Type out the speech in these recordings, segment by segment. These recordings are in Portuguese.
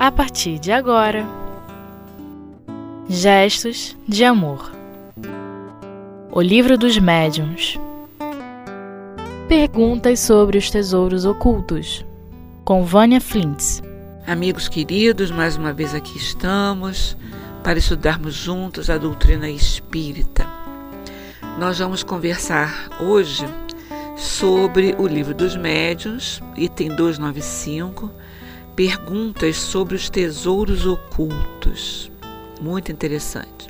a partir de agora. Gestos de Amor O Livro dos Médiuns Perguntas sobre os tesouros ocultos com Vânia Flintz Amigos queridos, mais uma vez aqui estamos para estudarmos juntos a doutrina espírita. Nós vamos conversar hoje sobre o livro dos médiuns, item 295, perguntas sobre os tesouros ocultos. Muito interessante.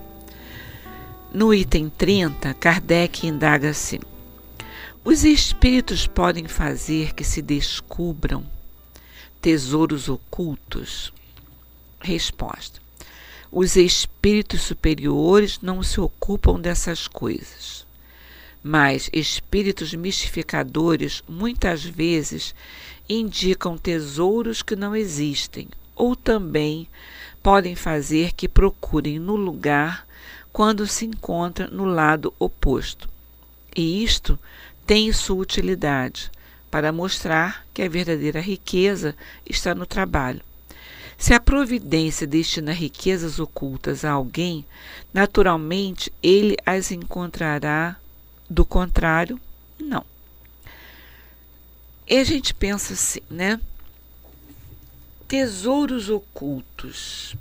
No item 30, Kardec indaga-se: os espíritos podem fazer que se descubram tesouros ocultos? Resposta: os espíritos superiores não se ocupam dessas coisas. Mas espíritos mistificadores muitas vezes indicam tesouros que não existem, ou também podem fazer que procurem no lugar quando se encontra no lado oposto. E isto tem sua utilidade para mostrar que a verdadeira riqueza está no trabalho. Se a providência destina riquezas ocultas a alguém, naturalmente ele as encontrará, do contrário, não. E a gente pensa assim, né? Tesouros ocultos.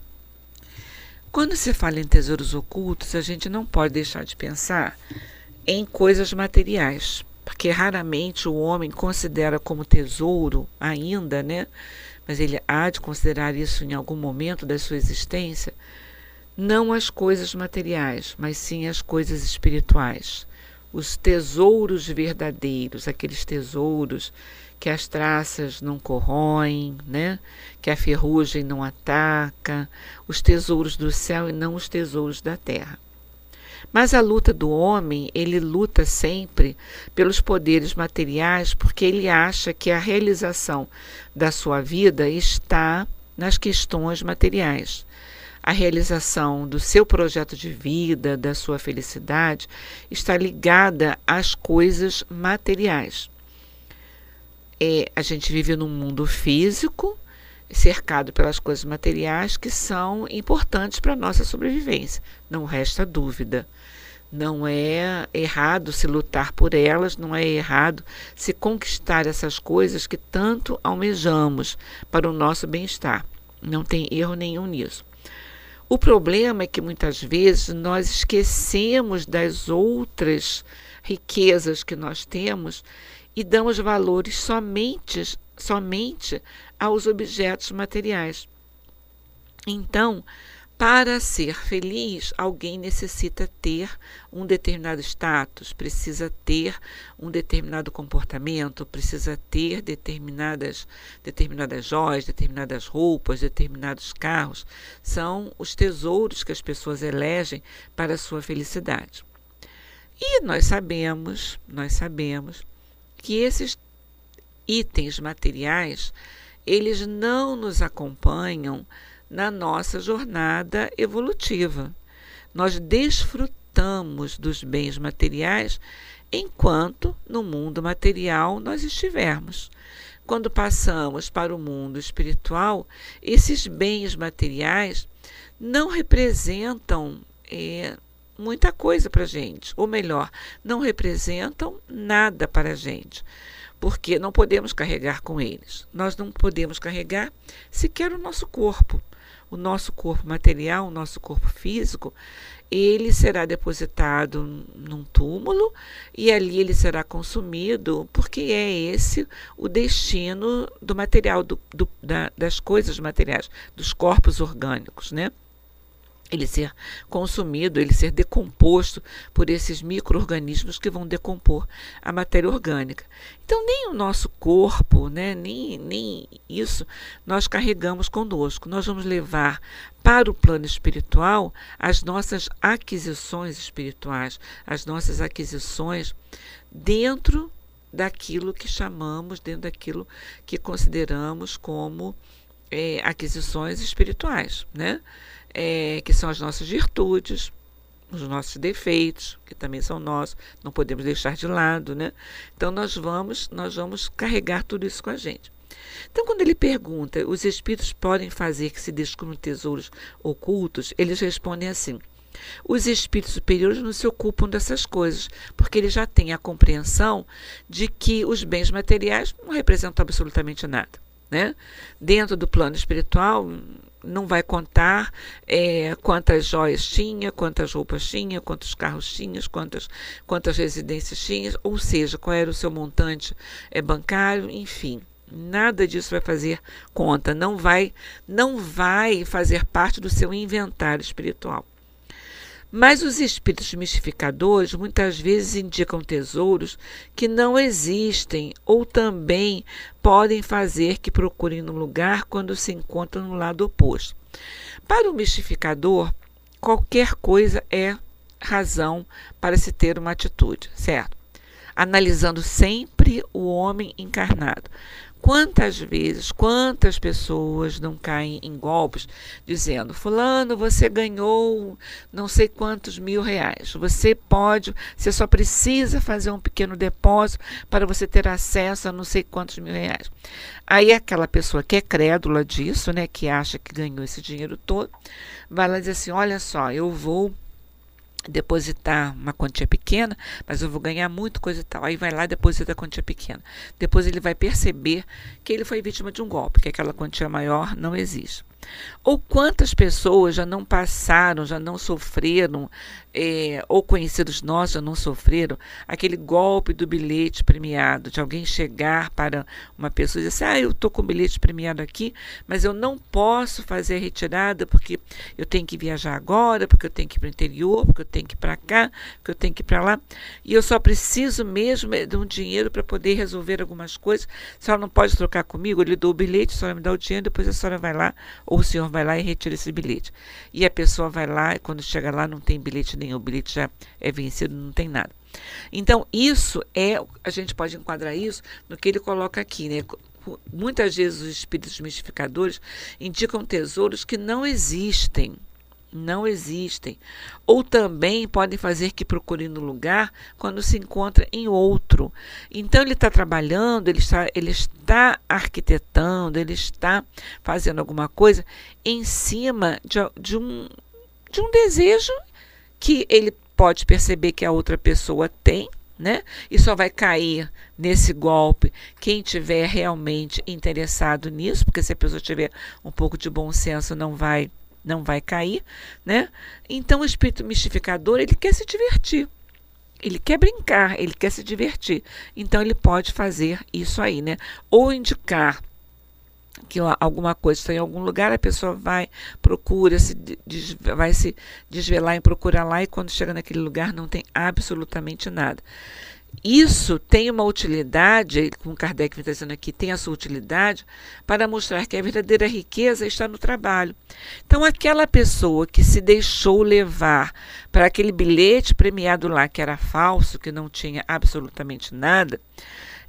Quando se fala em tesouros ocultos, a gente não pode deixar de pensar em coisas materiais, porque raramente o homem considera como tesouro ainda, né? mas ele há de considerar isso em algum momento da sua existência, não as coisas materiais, mas sim as coisas espirituais. Os tesouros verdadeiros, aqueles tesouros que as traças não corroem, né? que a ferrugem não ataca, os tesouros do céu e não os tesouros da terra. Mas a luta do homem, ele luta sempre pelos poderes materiais porque ele acha que a realização da sua vida está nas questões materiais. A realização do seu projeto de vida, da sua felicidade, está ligada às coisas materiais. É, a gente vive num mundo físico, cercado pelas coisas materiais que são importantes para a nossa sobrevivência, não resta dúvida. Não é errado se lutar por elas, não é errado se conquistar essas coisas que tanto almejamos para o nosso bem-estar. Não tem erro nenhum nisso. O problema é que muitas vezes nós esquecemos das outras riquezas que nós temos e damos valores somente, somente aos objetos materiais. Então, para ser feliz, alguém necessita ter um determinado status, precisa ter um determinado comportamento, precisa ter determinadas, determinadas joias, determinadas roupas, determinados carros. São os tesouros que as pessoas elegem para a sua felicidade. E nós sabemos, nós sabemos que esses itens materiais, eles não nos acompanham na nossa jornada evolutiva. Nós desfrutamos dos bens materiais enquanto no mundo material nós estivermos. Quando passamos para o mundo espiritual, esses bens materiais não representam é, muita coisa para a gente, ou melhor, não representam nada para a gente, porque não podemos carregar com eles. Nós não podemos carregar sequer o nosso corpo o nosso corpo material, o nosso corpo físico, ele será depositado num túmulo e ali ele será consumido, porque é esse o destino do material, do, do, da, das coisas materiais, dos corpos orgânicos, né? Ele ser consumido, ele ser decomposto por esses micro-organismos que vão decompor a matéria orgânica. Então, nem o nosso corpo, né, nem, nem isso nós carregamos conosco. Nós vamos levar para o plano espiritual as nossas aquisições espirituais, as nossas aquisições dentro daquilo que chamamos, dentro daquilo que consideramos como é, aquisições espirituais, né? É, que são as nossas virtudes, os nossos defeitos, que também são nossos, não podemos deixar de lado, né? Então nós vamos, nós vamos carregar tudo isso com a gente. Então, quando ele pergunta, os espíritos podem fazer que se descubram tesouros ocultos, eles respondem assim: os espíritos superiores não se ocupam dessas coisas, porque eles já têm a compreensão de que os bens materiais não representam absolutamente nada. Né? Dentro do plano espiritual, não vai contar é, quantas joias tinha, quantas roupas tinha, quantos carros tinha, quantas, quantas residências tinha, ou seja, qual era o seu montante é, bancário, enfim. Nada disso vai fazer conta, não vai, não vai fazer parte do seu inventário espiritual. Mas os espíritos mistificadores muitas vezes indicam tesouros que não existem ou também podem fazer que procurem no lugar quando se encontram no lado oposto. Para o mistificador, qualquer coisa é razão para se ter uma atitude, certo? Analisando sempre o homem encarnado. Quantas vezes, quantas pessoas não caem em golpes dizendo: Fulano, você ganhou não sei quantos mil reais. Você pode, você só precisa fazer um pequeno depósito para você ter acesso a não sei quantos mil reais. Aí aquela pessoa que é crédula disso, né, que acha que ganhou esse dinheiro todo, vai lá dizer assim: Olha só, eu vou depositar uma quantia pequena, mas eu vou ganhar muito coisa e tal. Aí vai lá e deposita a quantia pequena. Depois ele vai perceber que ele foi vítima de um golpe, que aquela quantia maior não existe. Ou quantas pessoas já não passaram, já não sofreram, é, ou conhecidos nossos já não sofreram, aquele golpe do bilhete premiado, de alguém chegar para uma pessoa e dizer assim, ah, eu estou com o bilhete premiado aqui, mas eu não posso fazer a retirada porque eu tenho que viajar agora, porque eu tenho que ir para o interior, porque eu tenho que ir para cá, porque eu tenho que ir para lá, e eu só preciso mesmo de um dinheiro para poder resolver algumas coisas. A senhora não pode trocar comigo, eu lhe dou o bilhete, a senhora me dá o dinheiro, depois a senhora vai lá ou o senhor vai lá e retira esse bilhete. E a pessoa vai lá e quando chega lá não tem bilhete nenhum, o bilhete já é vencido, não tem nada. Então, isso é, a gente pode enquadrar isso no que ele coloca aqui, né? Muitas vezes os espíritos mistificadores indicam tesouros que não existem não existem, ou também podem fazer que procure no lugar quando se encontra em outro. Então ele está trabalhando, ele está, ele está arquitetando, ele está fazendo alguma coisa em cima de, de, um, de um desejo que ele pode perceber que a outra pessoa tem, né? E só vai cair nesse golpe quem tiver realmente interessado nisso, porque se a pessoa tiver um pouco de bom senso, não vai não vai cair, né? Então o espírito mistificador, ele quer se divertir. Ele quer brincar, ele quer se divertir. Então ele pode fazer isso aí, né? Ou indicar que alguma coisa está em algum lugar, a pessoa vai, procura, se des, vai se desvelar em procurar lá e quando chega naquele lugar não tem absolutamente nada. Isso tem uma utilidade, como Kardec está dizendo aqui, tem a sua utilidade para mostrar que a verdadeira riqueza está no trabalho. Então, aquela pessoa que se deixou levar para aquele bilhete premiado lá, que era falso, que não tinha absolutamente nada,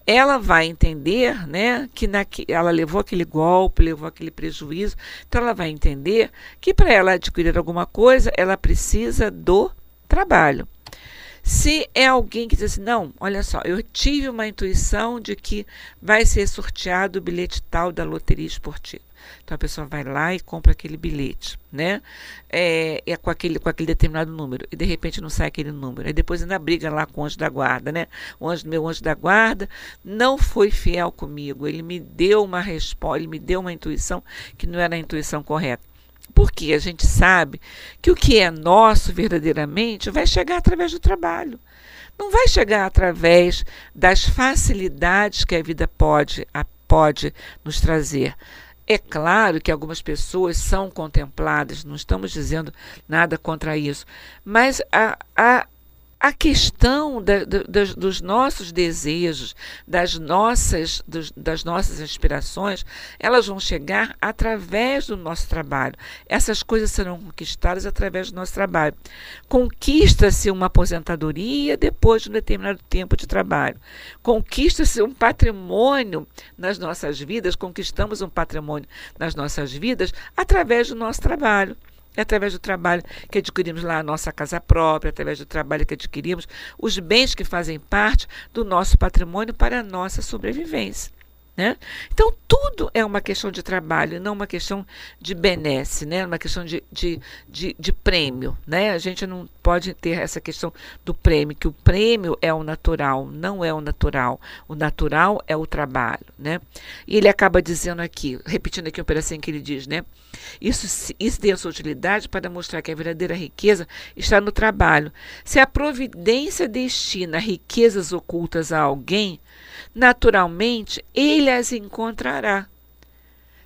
ela vai entender né, que na, ela levou aquele golpe, levou aquele prejuízo, então ela vai entender que para ela adquirir alguma coisa, ela precisa do trabalho. Se é alguém que diz assim, não, olha só, eu tive uma intuição de que vai ser sorteado o bilhete tal da loteria esportiva. Então a pessoa vai lá e compra aquele bilhete, né? É, é, com, aquele, com aquele determinado número. E de repente não sai aquele número. Aí depois ainda briga lá com o anjo da guarda, né? O anjo, meu anjo da guarda não foi fiel comigo. Ele me deu uma resposta, ele me deu uma intuição que não era a intuição correta. Porque a gente sabe que o que é nosso verdadeiramente vai chegar através do trabalho. Não vai chegar através das facilidades que a vida pode, a, pode nos trazer. É claro que algumas pessoas são contempladas, não estamos dizendo nada contra isso, mas a, a, a questão da, da, dos, nossos desejos, das nossas, dos, das nossas inspirações, elas vão chegar através do nosso trabalho. Essas coisas serão conquistadas através do nosso trabalho. Conquista-se uma aposentadoria depois de um determinado tempo de trabalho. Conquista-se um patrimônio nas nossas vidas, conquistamos um patrimônio nas nossas vidas através do nosso trabalho. É através do trabalho que adquirimos lá a nossa casa própria, através do trabalho que adquirimos os bens que fazem parte do nosso patrimônio para a nossa sobrevivência. Né? Então, tudo é uma questão de trabalho, não uma questão de benesse, né? uma questão de, de, de, de, prêmio. Né? A gente não pode ter essa questão do prêmio, que o prêmio é o natural, não é o natural. O natural é o trabalho. Né? E ele acaba dizendo aqui, repetindo aqui um pedacinho que ele diz, né? Isso, isso tem a sua utilidade para mostrar que a verdadeira riqueza está no trabalho. Se a providência destina riquezas ocultas a alguém, naturalmente ele as encontrará.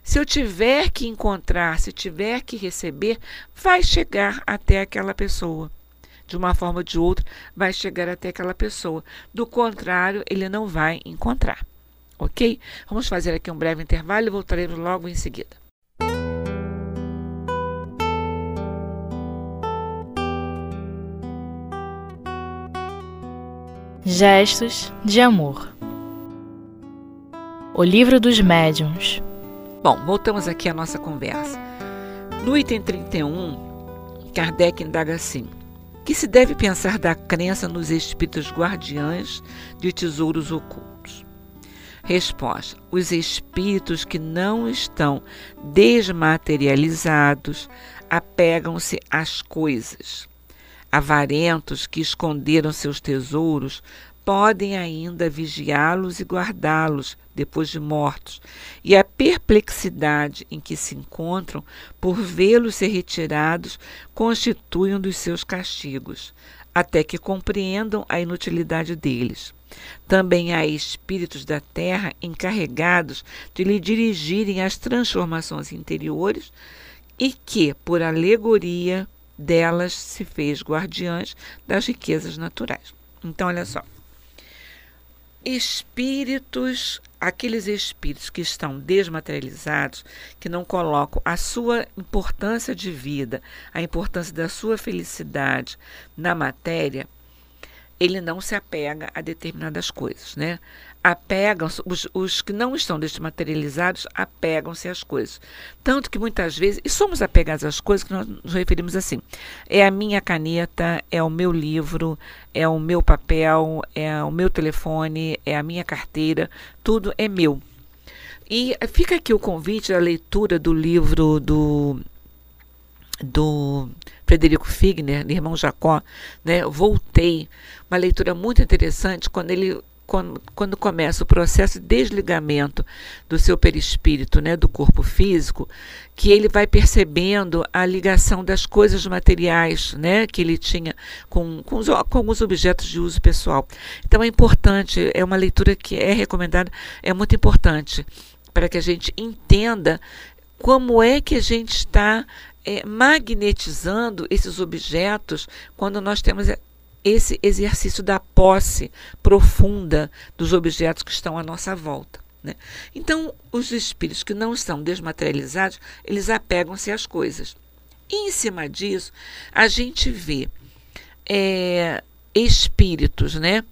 Se eu tiver que encontrar, se tiver que receber, vai chegar até aquela pessoa. De uma forma ou de outra, vai chegar até aquela pessoa. Do contrário, ele não vai encontrar. Ok? Vamos fazer aqui um breve intervalo e voltaremos logo em seguida. Gestos de amor. O livro dos médiuns. Bom, voltamos aqui à nossa conversa. No item 31, Kardec indaga assim: que se deve pensar da crença nos espíritos guardiães de tesouros ocultos? Resposta: Os espíritos que não estão desmaterializados apegam-se às coisas Avarentos que esconderam seus tesouros podem ainda vigiá-los e guardá-los depois de mortos, e a perplexidade em que se encontram por vê-los ser retirados constitui um dos seus castigos, até que compreendam a inutilidade deles. Também há espíritos da terra encarregados de lhe dirigirem as transformações interiores e que, por alegoria, delas se fez guardiãs das riquezas naturais. Então, olha só. Espíritos, aqueles espíritos que estão desmaterializados, que não colocam a sua importância de vida, a importância da sua felicidade na matéria, ele não se apega a determinadas coisas, né? Apegam os, os que não estão desmaterializados apegam-se às coisas. Tanto que muitas vezes, e somos apegados às coisas que nós nos referimos assim: é a minha caneta, é o meu livro, é o meu papel, é o meu telefone, é a minha carteira, tudo é meu. E fica aqui o convite da leitura do livro do do Frederico Figner, irmão Jacó, né? Voltei, uma leitura muito interessante quando ele quando, quando começa o processo de desligamento do seu perispírito, né, do corpo físico, que ele vai percebendo a ligação das coisas materiais né, que ele tinha com, com, os, com alguns objetos de uso pessoal. Então é importante, é uma leitura que é recomendada, é muito importante para que a gente entenda como é que a gente está é, magnetizando esses objetos quando nós temos esse exercício da posse profunda dos objetos que estão à nossa volta. Né? Então, os espíritos que não estão desmaterializados, eles apegam-se às coisas. E em cima disso, a gente vê é, espíritos, né?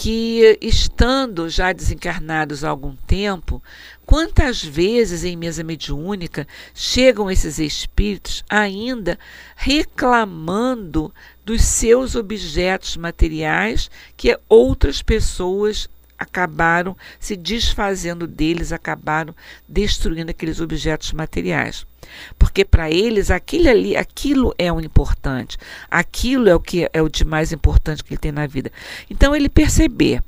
Que, estando já desencarnados há algum tempo, quantas vezes em mesa mediúnica chegam esses espíritos ainda reclamando dos seus objetos materiais que outras pessoas acabaram se desfazendo deles, acabaram destruindo aqueles objetos materiais. Porque para eles aquilo ali, aquilo é o importante, aquilo é o que é o de mais importante que ele tem na vida. Então ele perceber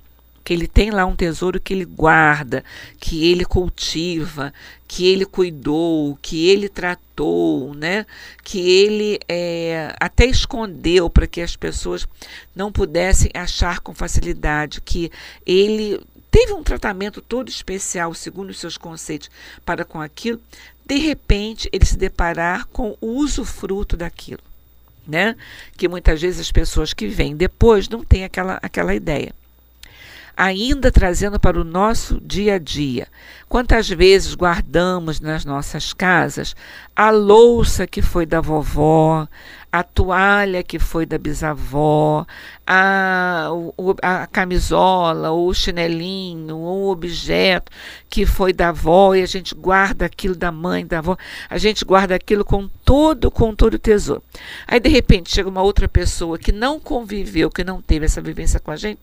que ele tem lá um tesouro que ele guarda, que ele cultiva, que ele cuidou, que ele tratou, né? que ele é, até escondeu para que as pessoas não pudessem achar com facilidade, que ele teve um tratamento todo especial, segundo os seus conceitos, para com aquilo, de repente ele se deparar com o usufruto daquilo. Né? Que muitas vezes as pessoas que vêm depois não têm aquela, aquela ideia ainda trazendo para o nosso dia a dia. Quantas vezes guardamos nas nossas casas a louça que foi da vovó, a toalha que foi da bisavó, a, a camisola, ou o chinelinho, ou o objeto que foi da avó e a gente guarda aquilo da mãe, da avó, a gente guarda aquilo com todo, com todo o tesouro. Aí de repente chega uma outra pessoa que não conviveu, que não teve essa vivência com a gente,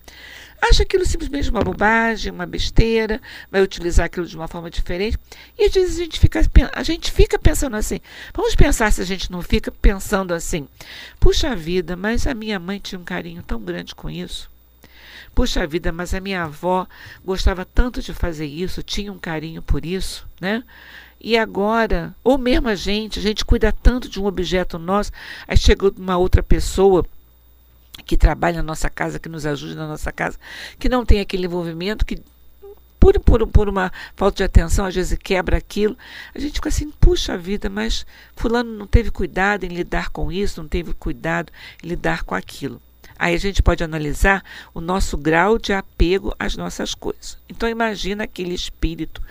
acha aquilo simplesmente uma bobagem, uma besteira, vai utilizar aquilo de uma forma diferente. E às vezes a gente fica, a gente fica pensando assim. Vamos pensar se a gente não fica pensando assim. Puxa vida, mas a minha mãe tinha um carinho tão grande com isso. Puxa vida, mas a minha avó gostava tanto de fazer isso, tinha um carinho por isso, né? E agora, ou mesmo a gente, a gente cuida tanto de um objeto nosso, aí chegou uma outra pessoa que trabalha na nossa casa, que nos ajude na nossa casa, que não tem aquele envolvimento, que por, por, por uma falta de atenção, às vezes quebra aquilo, a gente fica assim, puxa vida, mas fulano não teve cuidado em lidar com isso, não teve cuidado em lidar com aquilo. Aí a gente pode analisar o nosso grau de apego às nossas coisas. Então imagina aquele espírito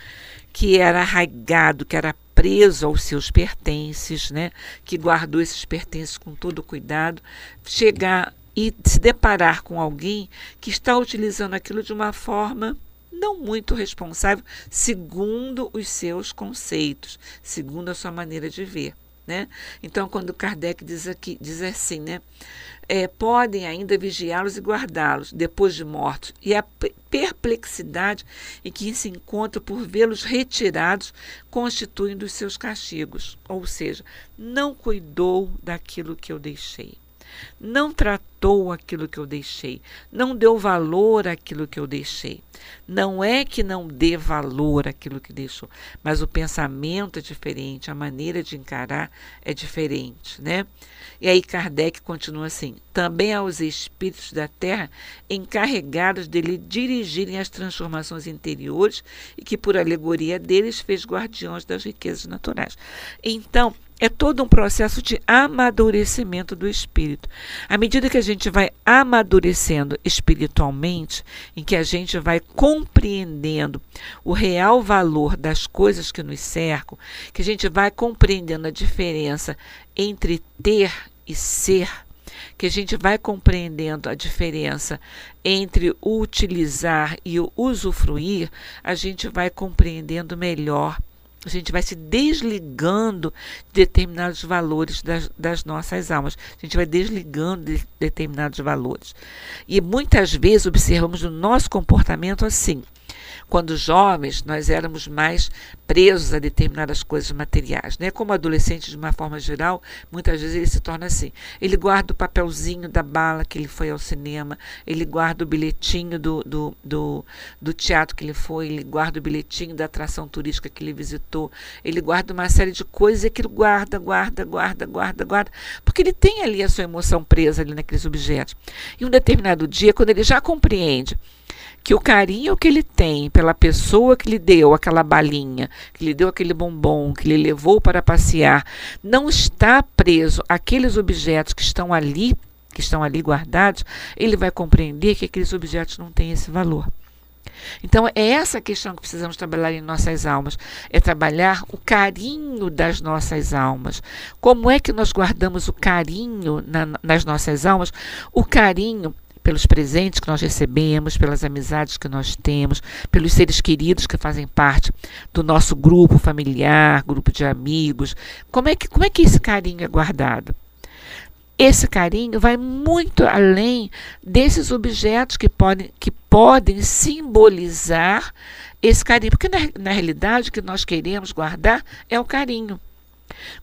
que era arraigado, que era preso aos seus pertences, né? que guardou esses pertences com todo cuidado, chegar e se deparar com alguém que está utilizando aquilo de uma forma não muito responsável, segundo os seus conceitos, segundo a sua maneira de ver. Né? Então, quando Kardec diz aqui, diz assim, né? É, podem ainda vigiá-los e guardá-los depois de mortos, e a perplexidade em que se encontra por vê-los retirados constituem dos seus castigos, ou seja, não cuidou daquilo que eu deixei não tratou aquilo que eu deixei, não deu valor àquilo que eu deixei. Não é que não dê valor àquilo que deixou, mas o pensamento é diferente, a maneira de encarar é diferente, né? E aí Kardec continua assim: também aos espíritos da terra encarregados de lhe dirigirem as transformações interiores e que por alegoria deles fez guardiões das riquezas naturais. Então, é todo um processo de amadurecimento do espírito. À medida que a gente vai amadurecendo espiritualmente, em que a gente vai compreendendo o real valor das coisas que nos cercam, que a gente vai compreendendo a diferença entre ter e ser, que a gente vai compreendendo a diferença entre o utilizar e o usufruir, a gente vai compreendendo melhor a gente vai se desligando de determinados valores das, das, nossas almas. A gente vai desligando de determinados valores. E muitas vezes observamos no nosso comportamento assim. Quando jovens, nós éramos mais presos a determinadas coisas materiais. Né? Como adolescente, de uma forma geral, muitas vezes ele se torna assim. Ele guarda o papelzinho da bala que ele foi ao cinema, ele guarda o bilhetinho do, do, do, do teatro que ele foi, ele guarda o bilhetinho da atração turística que ele visitou, ele guarda uma série de coisas e aquilo guarda, guarda, guarda, guarda, guarda, porque ele tem ali a sua emoção presa ali naqueles objetos. E um determinado dia, quando ele já compreende que o carinho que ele tem pela pessoa que lhe deu aquela balinha, que lhe deu aquele bombom, que lhe levou para passear, não está preso àqueles objetos que estão ali, que estão ali guardados, ele vai compreender que aqueles objetos não têm esse valor. Então, é essa questão que precisamos trabalhar em nossas almas, é trabalhar o carinho das nossas almas. Como é que nós guardamos o carinho na, nas nossas almas? O carinho pelos presentes que nós recebemos, pelas amizades que nós temos, pelos seres queridos que fazem parte do nosso grupo familiar, grupo de amigos. Como é que, como é que esse carinho é guardado? Esse carinho vai muito além desses objetos que podem, que podem simbolizar esse carinho. Porque, na, na realidade, o que nós queremos guardar é o carinho.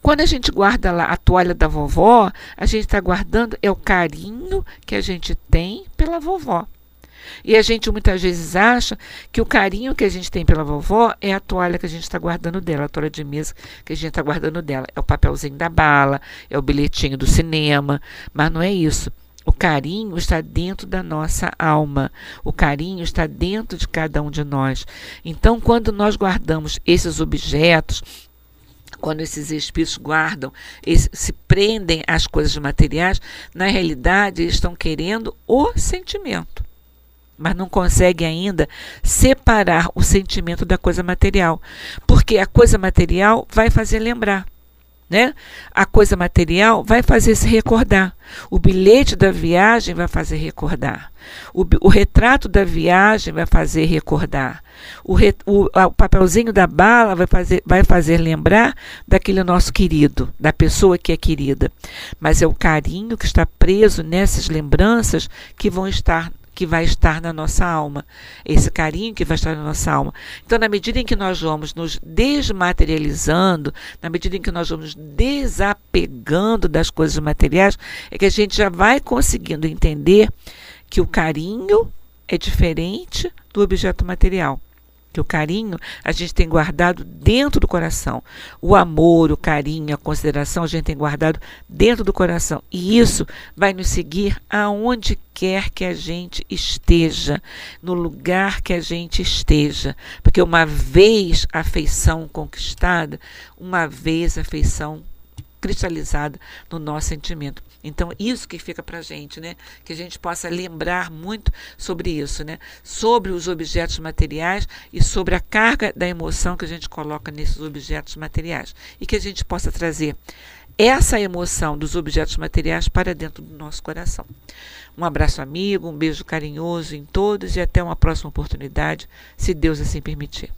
Quando a gente guarda lá a toalha da vovó, a gente está guardando é o carinho que a gente tem pela vovó. E a gente muitas vezes acha que o carinho que a gente tem pela vovó é a toalha que a gente está guardando dela, a toalha de mesa que a gente está guardando dela. É o papelzinho da bala, é o bilhetinho do cinema, mas não é isso. O carinho está dentro da nossa alma. O carinho está dentro de cada um de nós. Então, quando nós guardamos esses objetos, quando esses espíritos guardam, se prendem às coisas materiais, na realidade estão querendo o sentimento. Mas não conseguem ainda separar o sentimento da coisa material. Porque a coisa material vai fazer lembrar. Né? A coisa material vai fazer se recordar. O bilhete da viagem vai fazer recordar. O, o retrato da viagem vai fazer recordar. O, re, o, o, papelzinho da bala vai fazer, vai fazer lembrar daquele nosso querido, da pessoa que é querida. Mas é o carinho que está preso nessas lembranças que vão estar que vai estar na nossa alma, esse carinho que vai estar na nossa alma. Então, na medida em que nós vamos nos desmaterializando, na medida em que nós vamos desapegando das coisas materiais, é que a gente já vai conseguindo entender que o carinho é diferente do objeto material que o carinho a gente tem guardado dentro do coração. O amor, o carinho, a consideração a gente tem guardado dentro do coração. E isso vai nos seguir aonde quer que a gente esteja, no lugar que a gente esteja. Porque uma vez a afeição conquistada, uma vez a afeição cristalizada no nosso sentimento. Então, isso que fica para a gente, né? Que a gente possa lembrar muito sobre isso, né? Sobre os objetos materiais e sobre a carga da emoção que a gente coloca nesses objetos materiais. E que a gente possa trazer essa emoção dos objetos materiais para dentro do nosso coração. Um abraço amigo, um beijo carinhoso em todos e até uma próxima oportunidade, se Deus assim permitir.